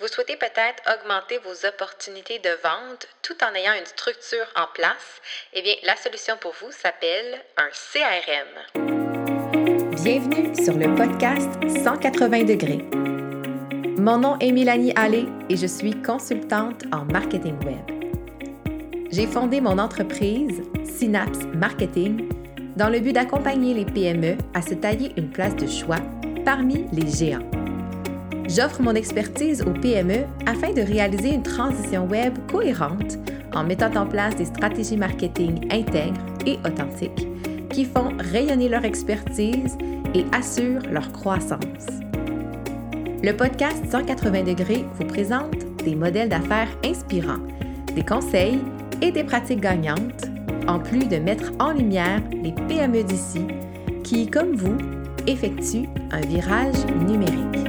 Vous souhaitez peut-être augmenter vos opportunités de vente tout en ayant une structure en place? Eh bien, la solution pour vous s'appelle un CRM. Bienvenue sur le podcast 180 degrés. Mon nom est Mélanie Allé et je suis consultante en marketing web. J'ai fondé mon entreprise Synapse Marketing dans le but d'accompagner les PME à se tailler une place de choix parmi les géants. J'offre mon expertise aux PME afin de réaliser une transition web cohérente en mettant en place des stratégies marketing intègres et authentiques qui font rayonner leur expertise et assurent leur croissance. Le podcast 180 degrés vous présente des modèles d'affaires inspirants, des conseils et des pratiques gagnantes, en plus de mettre en lumière les PME d'ici qui, comme vous, effectuent un virage numérique.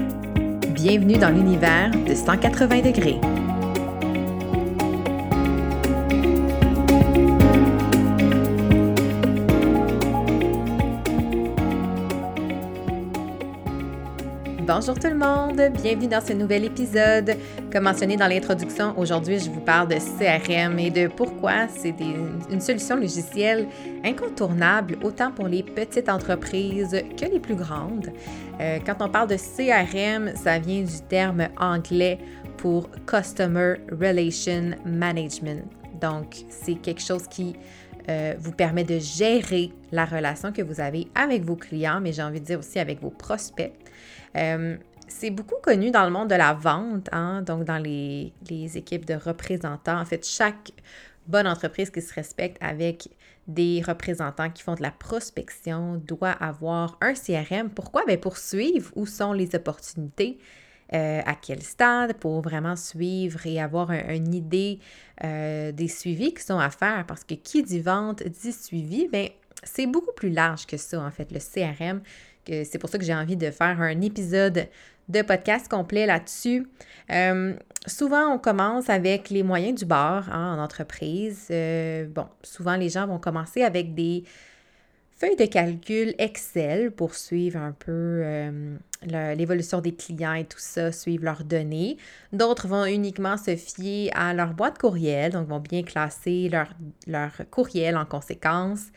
Bienvenue dans l'univers de 180 degrés. Bonjour tout le monde, bienvenue dans ce nouvel épisode. Comme mentionné dans l'introduction, aujourd'hui je vous parle de CRM et de pourquoi c'est une solution logicielle incontournable autant pour les petites entreprises que les plus grandes. Euh, quand on parle de CRM, ça vient du terme anglais pour Customer Relation Management. Donc c'est quelque chose qui euh, vous permet de gérer la relation que vous avez avec vos clients, mais j'ai envie de dire aussi avec vos prospects. Euh, c'est beaucoup connu dans le monde de la vente, hein, donc dans les, équipes de représentants. En fait, chaque bonne entreprise qui se respecte avec des représentants qui font de la prospection doit avoir un CRM. Pourquoi? Bien pour suivre où sont les opportunités, euh, à quel stade, pour vraiment suivre et avoir une idée euh, des suivis qui sont à faire. Parce que qui dit vente dit suivi, bien, c'est beaucoup plus large que ça, en fait, le CRM c'est pour ça que j'ai envie de faire un épisode de podcast complet là-dessus. Euh, souvent, on commence avec les moyens du bord hein, en entreprise. Euh, bon, souvent, les gens vont commencer avec des feuilles de calcul Excel pour suivre un peu euh, l'évolution des clients et tout ça, suivre leurs données. D'autres vont uniquement se fier à leur boîte courriel, donc vont bien classer leur, leur courriel en conséquence.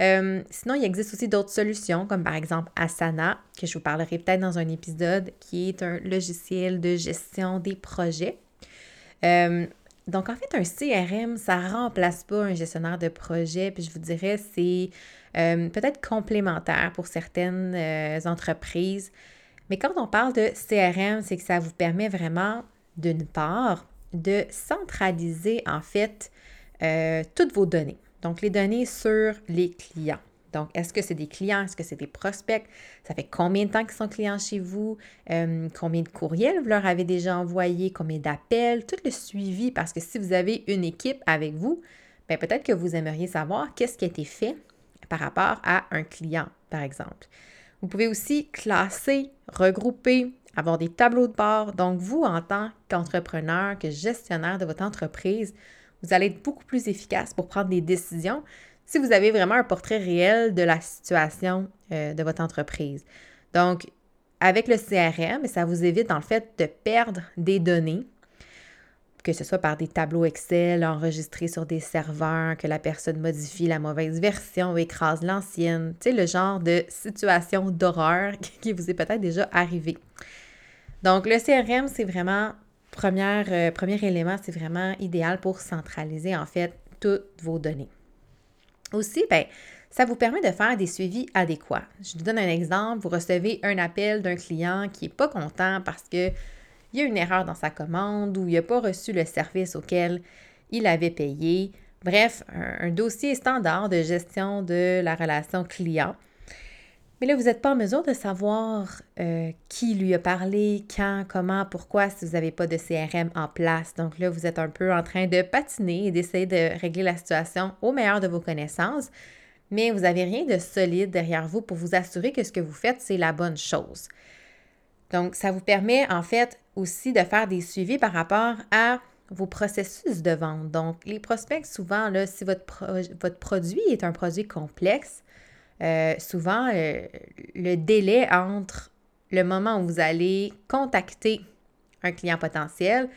Euh, sinon, il existe aussi d'autres solutions, comme par exemple Asana, que je vous parlerai peut-être dans un épisode, qui est un logiciel de gestion des projets. Euh, donc, en fait, un CRM, ça ne remplace pas un gestionnaire de projet, puis je vous dirais, c'est euh, peut-être complémentaire pour certaines entreprises. Mais quand on parle de CRM, c'est que ça vous permet vraiment, d'une part, de centraliser en fait toutes vos données. Donc, les données sur les clients. Donc, est-ce que c'est des clients? Est-ce que c'est des prospects? Ça fait combien de temps qu'ils sont clients chez vous? Euh, combien de courriels vous leur avez déjà envoyé? Combien d'appels? Tout le suivi, parce que si vous avez une équipe avec vous, bien, peut-être que vous aimeriez savoir qu'est-ce qui a été fait par rapport à un client, par exemple. Vous pouvez aussi classer, regrouper, avoir des tableaux de bord. Donc, vous, en tant qu'entrepreneur, que gestionnaire de votre entreprise, vous allez être beaucoup plus efficace pour prendre des décisions si vous avez vraiment un portrait réel de la situation euh, de votre entreprise. Donc, avec le CRM, ça vous évite en fait de perdre des données, que ce soit par des tableaux Excel enregistrés sur des serveurs, que la personne modifie la mauvaise version ou écrase l'ancienne, tu sais, le genre de situation d'horreur qui vous est peut-être déjà arrivé. Donc, le CRM, c'est vraiment Euh, premier élément, c'est vraiment idéal pour centraliser en fait toutes vos données. Aussi, ben, ça vous permet de faire des suivis adéquats. Je vous donne un exemple. Vous recevez un appel d'un client qui n'est pas content parce qu'il y a une erreur dans sa commande ou il n'a pas reçu le service auquel il avait payé. Bref, un dossier standard de gestion de la relation client. Mais là, vous n'êtes pas en mesure de savoir euh, qui lui a parlé, quand, comment, pourquoi, si vous n'avez pas de CRM en place. Donc là, vous êtes un peu en train de patiner et d'essayer de régler la situation au meilleur de vos connaissances, mais vous n'avez rien de solide derrière vous pour vous assurer que ce que vous faites, c'est la bonne chose. Donc, ça vous permet en fait aussi de faire des suivis par rapport à vos processus de vente. Donc, les prospects, souvent, là, si votre, votre produit est un produit complexe, euh, souvent, euh, le délai entre le moment où vous allez contacter un client potentiel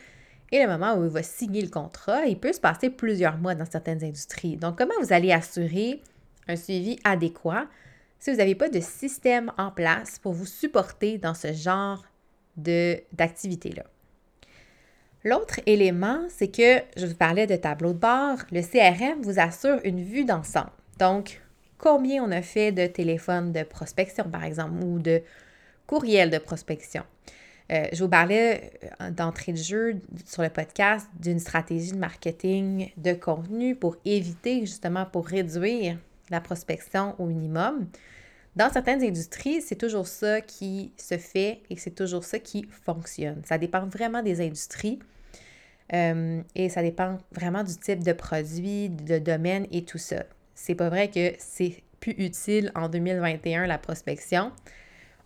et le moment où il va signer le contrat, il peut se passer plusieurs mois dans certaines industries. Donc, comment vous allez assurer un suivi adéquat si vous n'avez pas de système en place pour vous supporter dans ce genre d'activité-là? L'autre élément, c'est que je vous parlais de tableau de bord. Le CRM vous assure une vue d'ensemble. Donc, combien on a fait de téléphones de prospection, par exemple, ou de courriels de prospection. Euh, je vous parlais euh, d'entrée de jeu sur le podcast d'une stratégie de marketing de contenu pour éviter, justement, pour réduire la prospection au minimum. Dans certaines industries, c'est toujours ça qui se fait et c'est toujours ça qui fonctionne. Ça dépend vraiment des industries. Euh, et ça dépend vraiment du type de produit, de domaine et tout ça. C'est pas vrai que c'est plus utile en 2021 la prospection.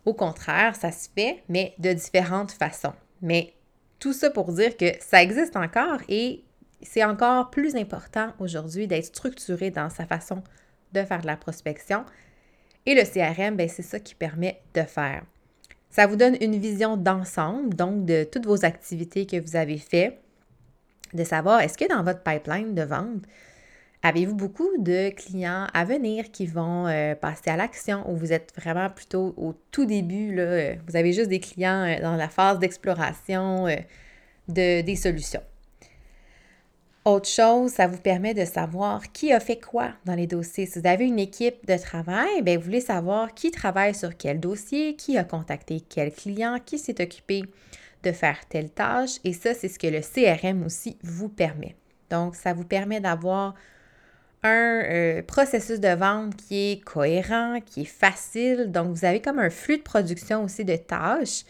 Au contraire, ça se fait, mais de différentes façons. Mais tout ça pour dire que ça existe encore et c'est encore plus important aujourd'hui d'être structuré dans sa façon de faire de la prospection. Et le CRM, ben, c'est ça qui permet de faire. Ça vous donne une vision d'ensemble, donc de toutes vos activités que vous avez faites, de savoir est-ce que dans votre pipeline de vente, avez-vous beaucoup de clients à venir qui vont euh, passer à l'action ou vous êtes vraiment plutôt au tout début, là, euh, vous avez juste des clients euh, dans la phase d'exploration de, des solutions? Autre chose, ça vous permet de savoir qui a fait quoi dans les dossiers. Si vous avez une équipe de travail, bien, vous voulez savoir qui travaille sur quel dossier, qui a contacté quel client, qui s'est occupé de faire telle tâche. Et ça, c'est ce que le CRM aussi vous permet. Donc, ça vous permet d'avoir un euh, processus de vente qui est cohérent, qui est facile. Donc, vous avez comme un flux de production aussi de tâches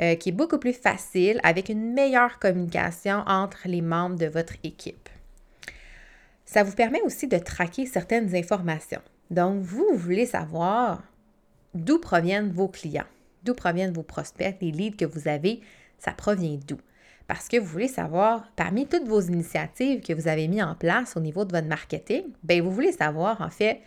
euh, qui est beaucoup plus facile avec une meilleure communication entre les membres de votre équipe. Ça vous permet aussi de traquer certaines informations. Donc, vous, vous voulez savoir d'où proviennent vos clients, d'où proviennent vos prospects, les leads que vous avez ça provient d'où? Parce que vous voulez savoir, parmi toutes vos initiatives que vous avez mises en place au niveau de votre marketing, bien, vous voulez savoir en fait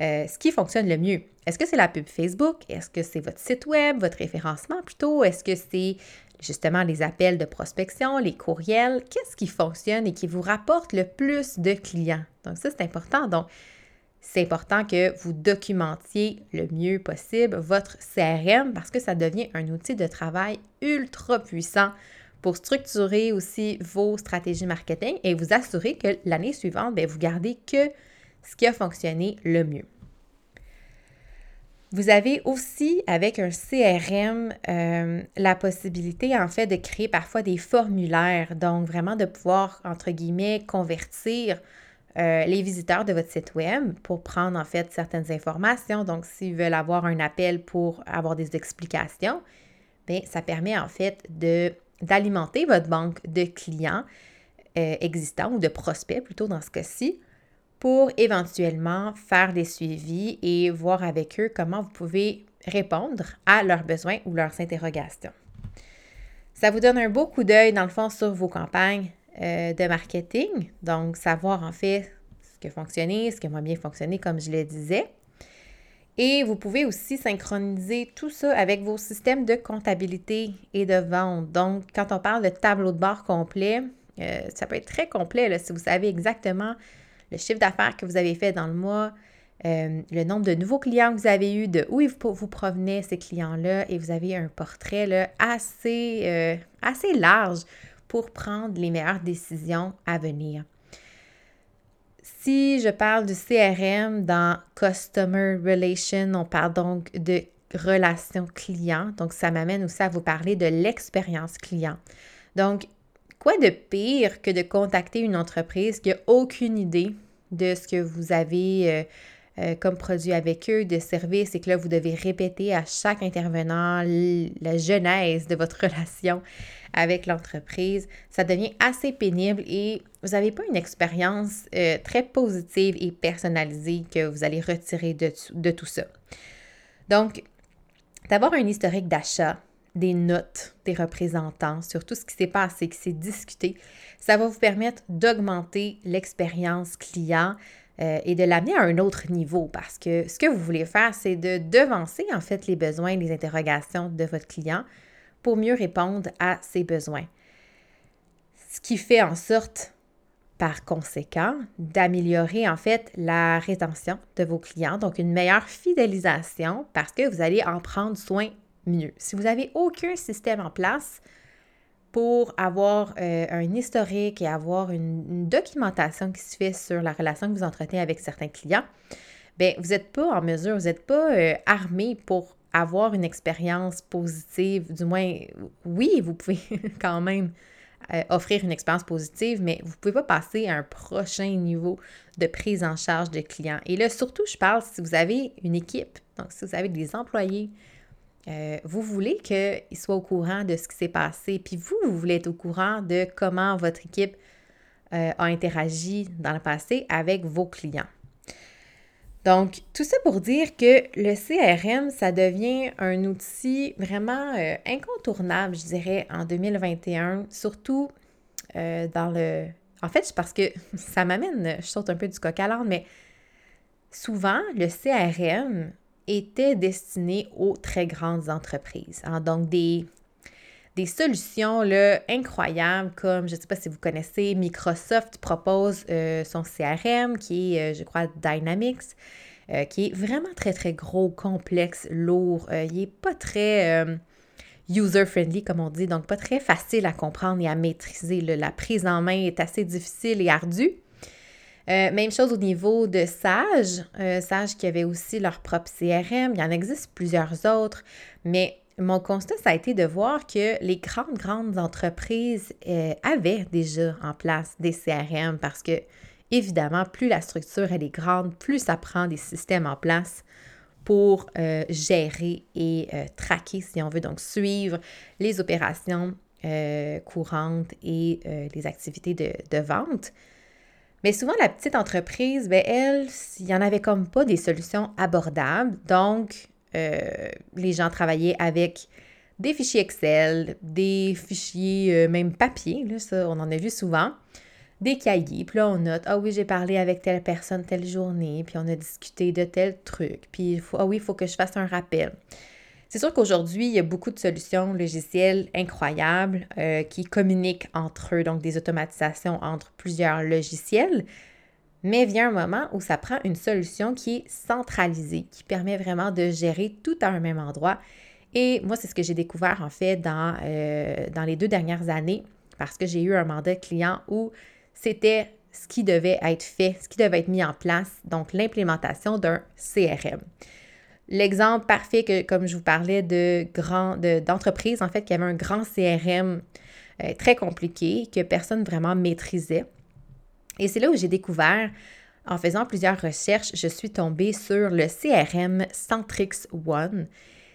euh, ce qui fonctionne le mieux. Est-ce que c'est la pub Facebook? Est-ce que c'est votre site web, votre référencement plutôt? Est-ce que c'est justement les appels de prospection, les courriels? Qu'est-ce qui fonctionne et qui vous rapporte le plus de clients? Donc ça, c'est important. Donc, c'est important que vous documentiez le mieux possible votre CRM parce que ça devient un outil de travail ultra puissant pour structurer aussi vos stratégies marketing et vous assurer que l'année suivante, bien, vous gardez que ce qui a fonctionné le mieux. Vous avez aussi, avec un CRM, euh, la possibilité, en fait, de créer parfois des formulaires, donc vraiment de pouvoir, entre guillemets, convertir euh, les visiteurs de votre site web pour prendre en fait certaines informations. Donc, s'ils veulent avoir un appel pour avoir des explications, bien, ça permet en fait de, d'alimenter votre banque de clients euh, existants ou de prospects plutôt dans ce cas-ci pour éventuellement faire des suivis et voir avec eux comment vous pouvez répondre à leurs besoins ou leurs interrogations. Ça vous donne un beau coup d'œil dans le fond sur vos campagnes euh, de marketing, donc savoir en fait ce qui a fonctionné, ce qui a bien fonctionné, comme je le disais. Et vous pouvez aussi synchroniser tout ça avec vos systèmes de comptabilité et de vente. Donc, quand on parle de tableau de bord complet, euh, ça peut être très complet là, si vous savez exactement le chiffre d'affaires que vous avez fait dans le mois, euh, le nombre de nouveaux clients que vous avez eu, de où vous provenez ces clients-là, et vous avez un portrait là, assez, assez large pour prendre les meilleures décisions à venir. Si je parle du CRM dans Customer Relation, on parle donc de relation client. Donc, ça m'amène aussi à vous parler de l'expérience client. Donc, quoi de pire que de contacter une entreprise qui n'a aucune idée de ce que vous avez euh, comme produit avec eux, de service, et que là, vous devez répéter à chaque intervenant la genèse de votre relation avec l'entreprise, ça devient assez pénible et vous n'avez pas une expérience euh, très positive et personnalisée que vous allez retirer de, de tout ça. Donc, d'avoir un historique d'achat, des notes des représentants sur tout ce qui s'est passé, qui s'est discuté, ça va vous permettre d'augmenter l'expérience client, euh, et de l'amener à un autre niveau parce que ce que vous voulez faire, c'est de devancer en fait les besoins, les interrogations de votre client pour mieux répondre à ses besoins. Ce qui fait en sorte, par conséquent, d'améliorer en fait la rétention de vos clients, donc une meilleure fidélisation parce que vous allez en prendre soin mieux. Si vous n'avez aucun système en place, pour avoir euh, un historique et avoir une, documentation qui se fait sur la relation que vous entretenez avec certains clients, bien, vous n'êtes pas en mesure, vous n'êtes pas euh, armé pour avoir une expérience positive. Du moins, oui, vous pouvez quand même euh, offrir une expérience positive, mais vous ne pouvez pas passer à un prochain niveau de prise en charge de clients. Et là, surtout, je parle si vous avez une équipe, donc si vous avez des employés, euh, vous voulez qu'ils soient au courant de ce qui s'est passé, puis vous, vous voulez être au courant de comment votre équipe euh, a interagi dans le passé avec vos clients. Donc, tout ça pour dire que le CRM, ça devient un outil vraiment euh, incontournable, je dirais, en 2021, surtout dans le... En fait, parce que ça m'amène, je saute un peu du coq à l'âne, mais souvent, le CRM, était destiné aux très grandes entreprises. Hein. Donc, des, des solutions là, incroyables comme, je ne sais pas si vous connaissez, Microsoft propose euh, son CRM qui est, euh, je crois, Dynamics, euh, qui est vraiment très, très gros, complexe, lourd. il n'est pas très user-friendly, comme on dit, donc pas très facile à comprendre et à maîtriser. La prise en main est assez difficile et ardue. Euh, même chose au niveau de Sage. Euh, Sage qui avait aussi leur propre CRM. Il y en existe plusieurs autres. Mais mon constat, ça a été de voir que les grandes, grandes entreprises euh, avaient déjà en place des CRM parce que, évidemment, plus la structure elle est grande, plus ça prend des systèmes en place pour gérer et traquer, si on veut, donc suivre les opérations courantes et les activités de vente. Mais souvent, la petite entreprise, ben, elle, il n'y en avait comme pas des solutions abordables. Donc, euh, les gens travaillaient avec des fichiers Excel, des fichiers euh, même papier, ça, on en a vu souvent, des cahiers. Puis là, on note, ah oui, j'ai parlé avec telle personne telle journée, puis on a discuté de tel truc. Puis, ah oui, il faut que je fasse un rappel. C'est sûr qu'aujourd'hui, il y a beaucoup de solutions logicielles incroyables euh, qui communiquent entre eux, donc des automatisations entre plusieurs logiciels. Mais vient un moment où ça prend une solution qui est centralisée, qui permet vraiment de gérer tout à un même endroit. Et moi, c'est ce que j'ai découvert en fait dans, euh, dans les deux dernières années parce que j'ai eu un mandat client où c'était ce qui devait être fait, ce qui devait être mis en place, donc l'implémentation d'un CRM. L'exemple parfait que, comme je vous parlais, de grand, d'entreprises, en fait, qui avait un grand CRM euh, très compliqué, que personne vraiment maîtrisait. Et c'est là où j'ai découvert, en faisant plusieurs recherches, je suis tombée sur le CRM Centrix One.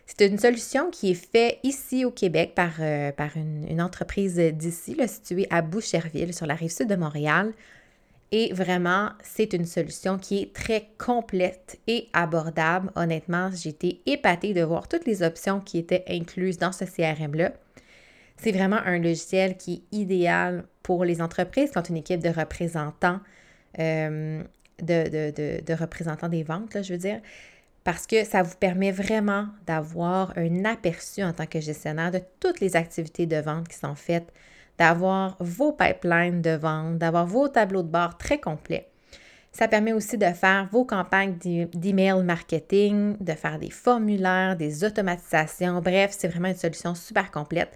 C'est une solution qui est faite ici au Québec par, euh, une, une, entreprise d'ici, située à Boucherville, sur la rive sud de Montréal. Et vraiment, c'est une solution qui est très complète et abordable. Honnêtement, été épatée de voir toutes les options qui étaient incluses dans ce CRM-là. C'est vraiment un logiciel qui est idéal pour les entreprises qui ont une équipe de représentants, euh, de, représentants des ventes, je veux dire, parce que ça vous permet vraiment d'avoir un aperçu en tant que gestionnaire de toutes les activités de vente qui sont faites d'avoir vos pipelines de vente, d'avoir vos tableaux de bord très complets. Ça permet aussi de faire vos campagnes d'email marketing, de faire des formulaires, des automatisations. Bref, c'est vraiment une solution super complète.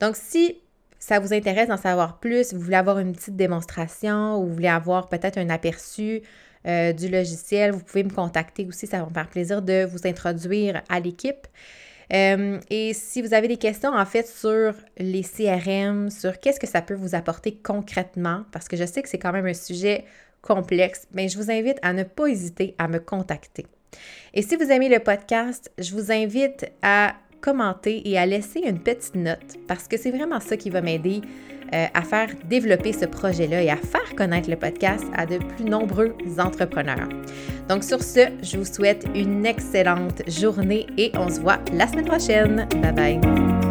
Donc, si ça vous intéresse d'en savoir plus, vous voulez avoir une petite démonstration ou vous voulez avoir peut-être un aperçu euh, du logiciel, vous pouvez me contacter aussi. Ça va me faire plaisir de vous introduire à l'équipe. Euh, et si vous avez des questions en fait sur les CRM, sur qu'est-ce que ça peut vous apporter concrètement, parce que je sais que c'est quand même un sujet complexe, mais je vous invite à ne pas hésiter à me contacter. Et si vous aimez le podcast, je vous invite à commenter et à laisser une petite note parce que c'est vraiment ça qui va m'aider euh, à faire développer ce projet-là et à faire connaître le podcast à de plus nombreux entrepreneurs. Donc sur ce, je vous souhaite une excellente journée et on se voit la semaine prochaine. Bye bye.